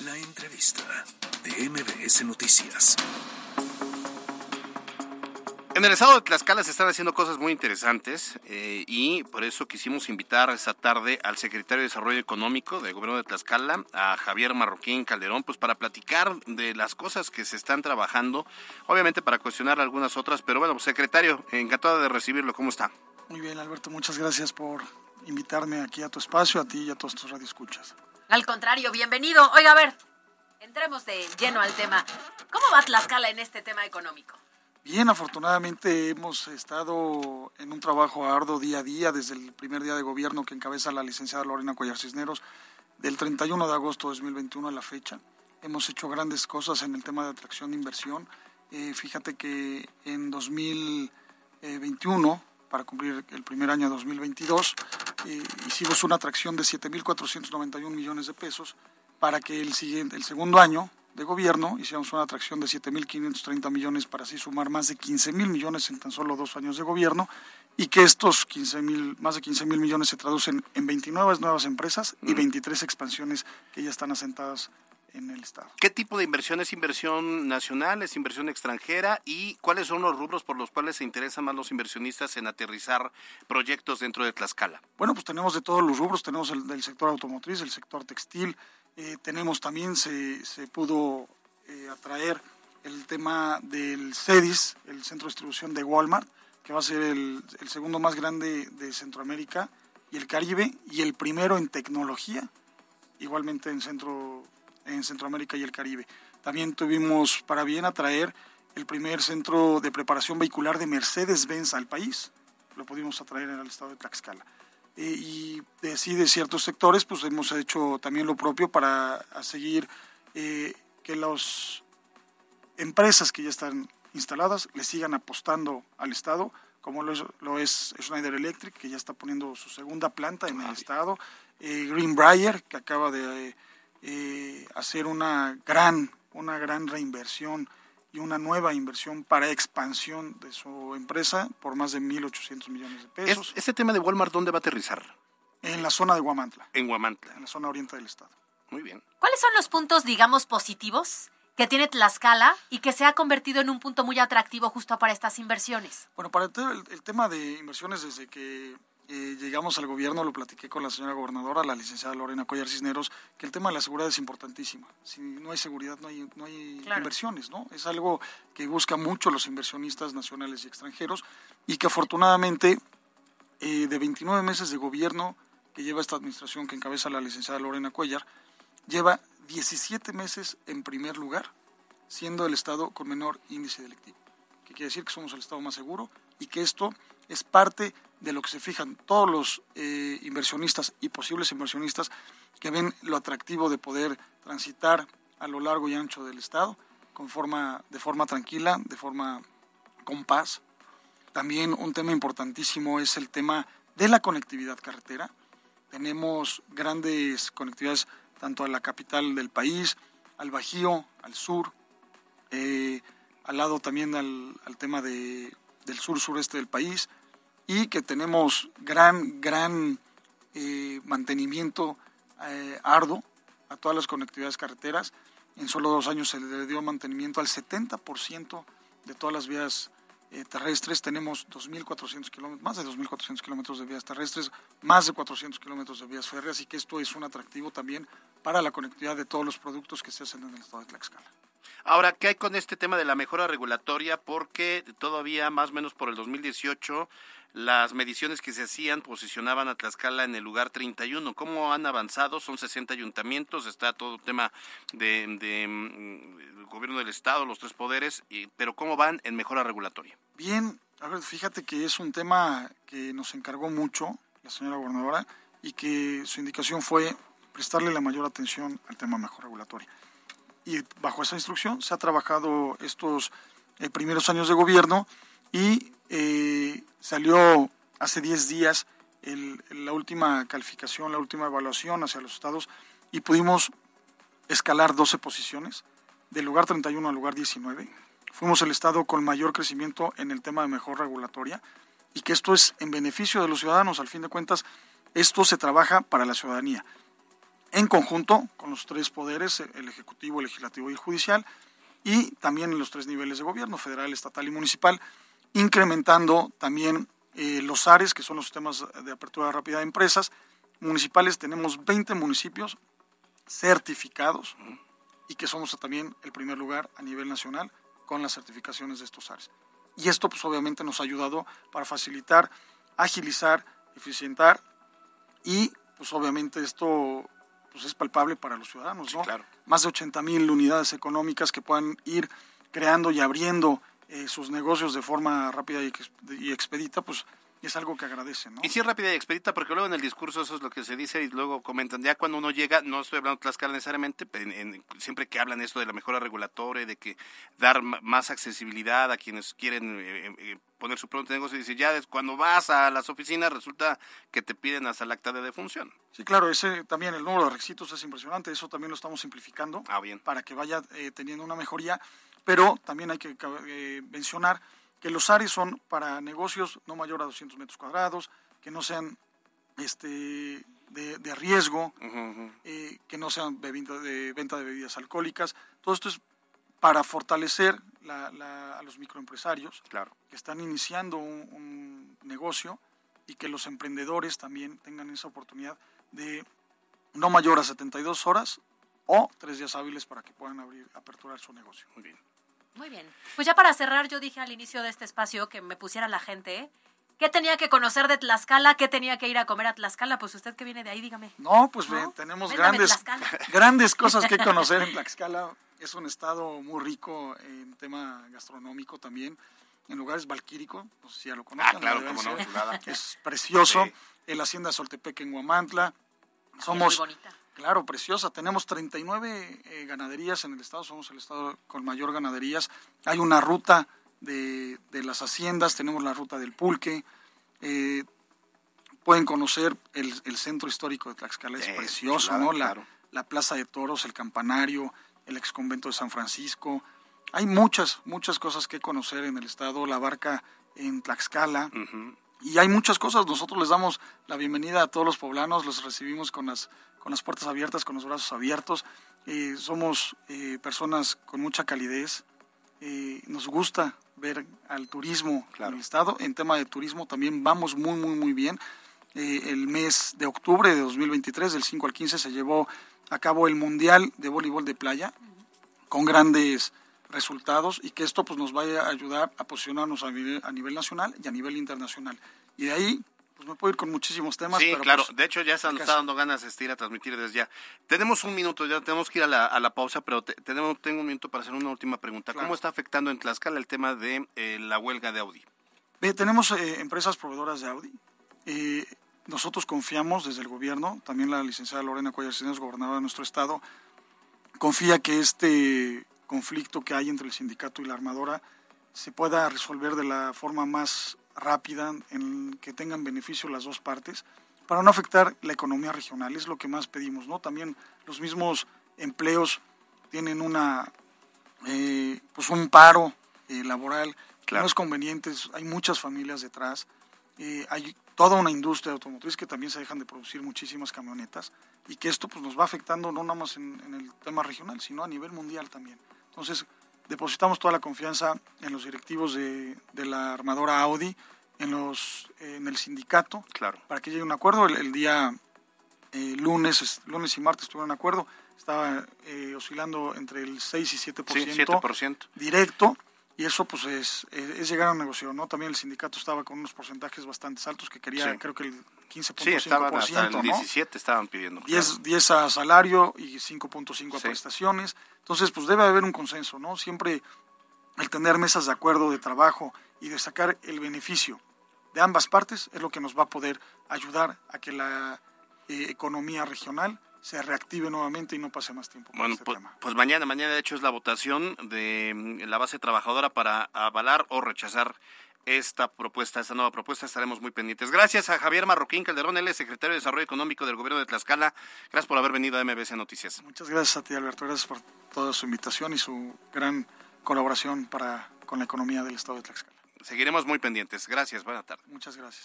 La entrevista de MBS Noticias. En el estado de Tlaxcala se están haciendo cosas muy interesantes eh, y por eso quisimos invitar esta tarde al secretario de Desarrollo Económico del Gobierno de Tlaxcala, a Javier Marroquín Calderón, pues para platicar de las cosas que se están trabajando, obviamente para cuestionar algunas otras, pero bueno, secretario, encantado de recibirlo, ¿cómo está? Muy bien, Alberto, muchas gracias por invitarme aquí a tu espacio, a ti y a todos tus radioescuchas. Al contrario, bienvenido. Oiga, a ver, entremos de lleno al tema. ¿Cómo va Tlaxcala en este tema económico? Bien, afortunadamente hemos estado en un trabajo arduo día a día desde el primer día de gobierno que encabeza la licenciada Lorena Cuellar Cisneros, del 31 de agosto de 2021 a la fecha. Hemos hecho grandes cosas en el tema de atracción de inversión. Eh, fíjate que en 2021, para cumplir el primer año 2022, eh, hicimos una atracción de 7.491 millones de pesos para que el, siguiente, el segundo año, de gobierno, hicimos una atracción de 7.530 millones para así sumar más de 15.000 millones en tan solo dos años de gobierno y que estos 15 más de 15.000 millones se traducen en 29 nuevas empresas y 23 expansiones que ya están asentadas en el Estado. ¿Qué tipo de inversión es inversión nacional, es inversión extranjera y cuáles son los rubros por los cuales se interesan más los inversionistas en aterrizar proyectos dentro de Tlaxcala? Bueno, pues tenemos de todos los rubros, tenemos el del sector automotriz, el sector textil, eh, tenemos también, se, se pudo eh, atraer el tema del CEDIS, el centro de distribución de Walmart, que va a ser el, el, segundo más grande de Centroamérica y el Caribe, y el primero en tecnología, igualmente en, centro, en Centroamérica y el Caribe. También tuvimos para bien atraer el primer centro de preparación vehicular de Mercedes-Benz al país, lo pudimos atraer en el estado de Tlaxcala. Eh, y de, sí, de ciertos sectores, pues hemos hecho también lo propio para seguir eh, que las empresas que ya están instaladas le sigan apostando al Estado, como lo es, lo es Schneider Electric, que ya está poniendo su segunda planta en el Estado, eh, Greenbrier, que acaba de eh, hacer una gran, una gran reinversión y una nueva inversión para expansión de su empresa por más de 1.800 millones de pesos. ¿Este tema de Walmart dónde va a aterrizar? En la zona de Guamantla. En Guamantla. En la zona oriente del estado. Muy bien. ¿Cuáles son los puntos, digamos, positivos que tiene Tlaxcala y que se ha convertido en un punto muy atractivo justo para estas inversiones? Bueno, para el, el tema de inversiones, desde que eh, llegamos al gobierno, lo platiqué con la señora gobernadora, la licenciada Lorena Collar Cisneros, que el tema de la seguridad es importantísimo. Si no hay seguridad, no hay, no hay claro. inversiones, ¿no? Es algo que buscan mucho los inversionistas nacionales y extranjeros y que afortunadamente eh, de 29 meses de gobierno que lleva esta administración que encabeza la licenciada Lorena Cuellar, lleva 17 meses en primer lugar, siendo el Estado con menor índice delictivo. Que quiere decir que somos el Estado más seguro y que esto es parte de lo que se fijan todos los eh, inversionistas y posibles inversionistas que ven lo atractivo de poder transitar a lo largo y ancho del Estado con forma, de forma tranquila, de forma con paz. También un tema importantísimo es el tema de la conectividad carretera. Tenemos grandes conectividades tanto a la capital del país, al Bajío, al sur, eh, al lado también al, al tema de, del sur-sureste del país, y que tenemos gran, gran eh, mantenimiento eh, arduo a todas las conectividades carreteras. En solo dos años se le dio mantenimiento al 70% de todas las vías eh, terrestres. Tenemos 2.400 kilómetros, más de 2.400 kilómetros de vías terrestres, más de 400 kilómetros de vías férreas y que esto es un atractivo también para la conectividad de todos los productos que se hacen en el estado de Tlaxcala. Ahora, ¿qué hay con este tema de la mejora regulatoria? Porque todavía, más o menos por el 2018, las mediciones que se hacían posicionaban a Tlaxcala en el lugar 31. ¿Cómo han avanzado? Son 60 ayuntamientos, está todo el tema del de, mm, gobierno del Estado, los tres poderes, y, pero ¿cómo van en mejora regulatoria? Bien, a ver, fíjate que es un tema que nos encargó mucho la señora gobernadora y que su indicación fue prestarle la mayor atención al tema mejor regulatoria. Y bajo esa instrucción se ha trabajado estos eh, primeros años de gobierno y eh, salió hace 10 días el, la última calificación, la última evaluación hacia los estados y pudimos escalar 12 posiciones, del lugar 31 al lugar 19. Fuimos el estado con mayor crecimiento en el tema de mejor regulatoria y que esto es en beneficio de los ciudadanos. Al fin de cuentas, esto se trabaja para la ciudadanía. En conjunto con los tres poderes, el Ejecutivo, el Legislativo y el Judicial, y también en los tres niveles de gobierno, federal, estatal y municipal, incrementando también eh, los ARES, que son los sistemas de apertura rápida de empresas. Municipales tenemos 20 municipios certificados y que somos también el primer lugar a nivel nacional con las certificaciones de estos ARES. Y esto pues obviamente nos ha ayudado para facilitar, agilizar, eficientar y pues obviamente esto pues es palpable para los ciudadanos, ¿no? Más de 80 mil unidades económicas que puedan ir creando y abriendo eh, sus negocios de forma rápida y, expedita, pues es algo que agradecen. ¿no? Y sí es rápida y expedita, porque luego en el discurso eso es lo que se dice y luego comentan, ya cuando uno llega, no estoy hablando de Tlaxcala necesariamente, siempre que hablan esto de la mejora regulatoria, de que dar más accesibilidad a quienes quieren eh, eh, poner su propio negocio, dice, ya cuando vas a las oficinas resulta que te piden hasta el acta de defunción. Sí, claro, ese también el número de requisitos es impresionante, eso también lo estamos simplificando ah, bien. para que vaya teniendo una mejoría pero también hay que eh, mencionar que los ARES son para negocios no mayor a 200 metros cuadrados, que no sean este, de, riesgo, eh, que no sean de venta de bebidas alcohólicas. Todo esto es para fortalecer a los microempresarios claro. que están iniciando un, negocio y que los emprendedores también tengan esa oportunidad de no mayor a 72 horas o tres días hábiles para que puedan abrir, aperturar su negocio. Muy bien. Muy bien. Pues ya para cerrar, yo dije al inicio de este espacio que me pusiera la gente. ¿Qué tenía que conocer de Tlaxcala? ¿Qué tenía que ir a comer a Tlaxcala? Pues usted que viene de ahí, dígame. No, pues tenemos grandes, grandes cosas que conocer en Tlaxcala. Es un estado muy rico en tema gastronómico también. En lugares valquírico, pues si ya lo conocen. Ah, claro, como no, Es precioso. En la hacienda Soltepec en Huamantla. Somos, muy bonita. Claro, preciosa. Tenemos 39 eh, ganaderías en el estado, somos el estado con mayor ganaderías. Hay una ruta de, las haciendas, tenemos la ruta del pulque. Eh, pueden conocer el, centro histórico de Tlaxcala, es precioso, ¿no? La, la Plaza de Toros, el campanario, el ex convento de San Francisco. Hay muchas, muchas cosas que conocer en el estado, la barca en Tlaxcala. Y hay muchas cosas. Nosotros les damos la bienvenida a todos los poblanos, los recibimos con las con las puertas abiertas, con los brazos abiertos. Eh, somos eh, personas con mucha calidez. Eh, nos gusta ver al turismo en el estado. En tema de turismo también vamos muy, muy, muy bien. el mes de octubre de 2023, del 5 al 15, se llevó a cabo el Mundial de Voleibol de Playa con grandes resultados y que esto pues nos vaya a ayudar a posicionarnos a nivel, a nivel nacional y a nivel internacional. Y de ahí pues me puedo ir con muchísimos temas. Sí, claro. Pues, de hecho, ya se nos está dando ganas de ir a transmitir desde ya. Tenemos un minuto, ya tenemos que ir a la, pausa, pero tenemos, tengo un minuto para hacer una última pregunta. ¿Cómo está afectando en Tlaxcala el tema de eh, la huelga de Audi? tenemos eh, empresas proveedoras de Audi. Eh, nosotros confiamos desde el gobierno, también la licenciada Lorena Cuellar Cineros, gobernadora de nuestro estado, confía que este conflicto que hay entre el sindicato y la armadora se pueda resolver de la forma más rápida, en que tengan beneficio las dos partes, para no afectar la economía regional, es lo que más pedimos, ¿no? También los mismos empleos tienen una, eh, pues un paro eh, laboral que no es conveniente, hay muchas familias detrás, eh, hay toda una industria automotriz que también se dejan de producir muchísimas camionetas y que esto pues nos va afectando no nada más en, en el tema regional, sino a nivel mundial también. Entonces, depositamos toda la confianza en los directivos de, la armadora Audi, en los en el sindicato, claro. para que llegue un acuerdo. El, día eh, lunes, lunes y martes tuvieron un acuerdo, estaba eh, oscilando entre el 6 y 7%, 7%. directo y eso pues es, es, llegar a un negocio, ¿no? También el sindicato estaba con unos porcentajes bastante altos que quería, creo que el 15.5%, sí, estaban hasta el 17 estaban pidiendo. 10, 10 a salario y 5.5 a prestaciones. Entonces, pues debe haber un consenso, ¿no? Siempre el tener mesas de acuerdo de trabajo y de sacar el beneficio de ambas partes es lo que nos va a poder ayudar a que la eh, economía regional se reactive nuevamente y no pase más tiempo. Bueno, este pues, pues, mañana, mañana de hecho es la votación de mm, la base trabajadora para avalar o rechazar esta propuesta, esta nueva propuesta, estaremos muy pendientes. Gracias a Javier Marroquín Calderón, él es secretario de Desarrollo Económico del Gobierno de Tlaxcala. Gracias por haber venido a MBC Noticias. Muchas gracias a ti, Alberto. Gracias por toda su invitación y su gran colaboración para con la economía del Estado de Tlaxcala. Seguiremos muy pendientes. Gracias. Buenas tardes. Muchas gracias.